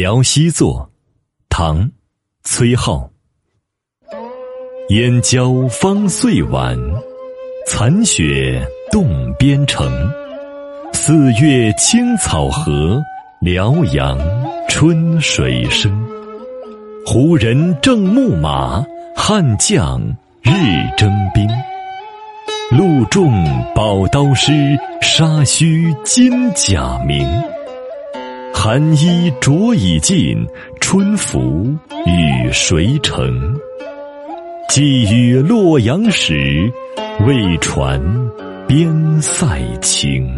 辽西作，唐，崔颢。燕郊芳岁晚，残雪冻边城。四月青草河，辽阳春水生。胡人正牧马，汉将日征兵。路重宝刀失，杀须金甲明。寒衣着已尽，春服与谁成？寄与洛阳使，为传边塞情。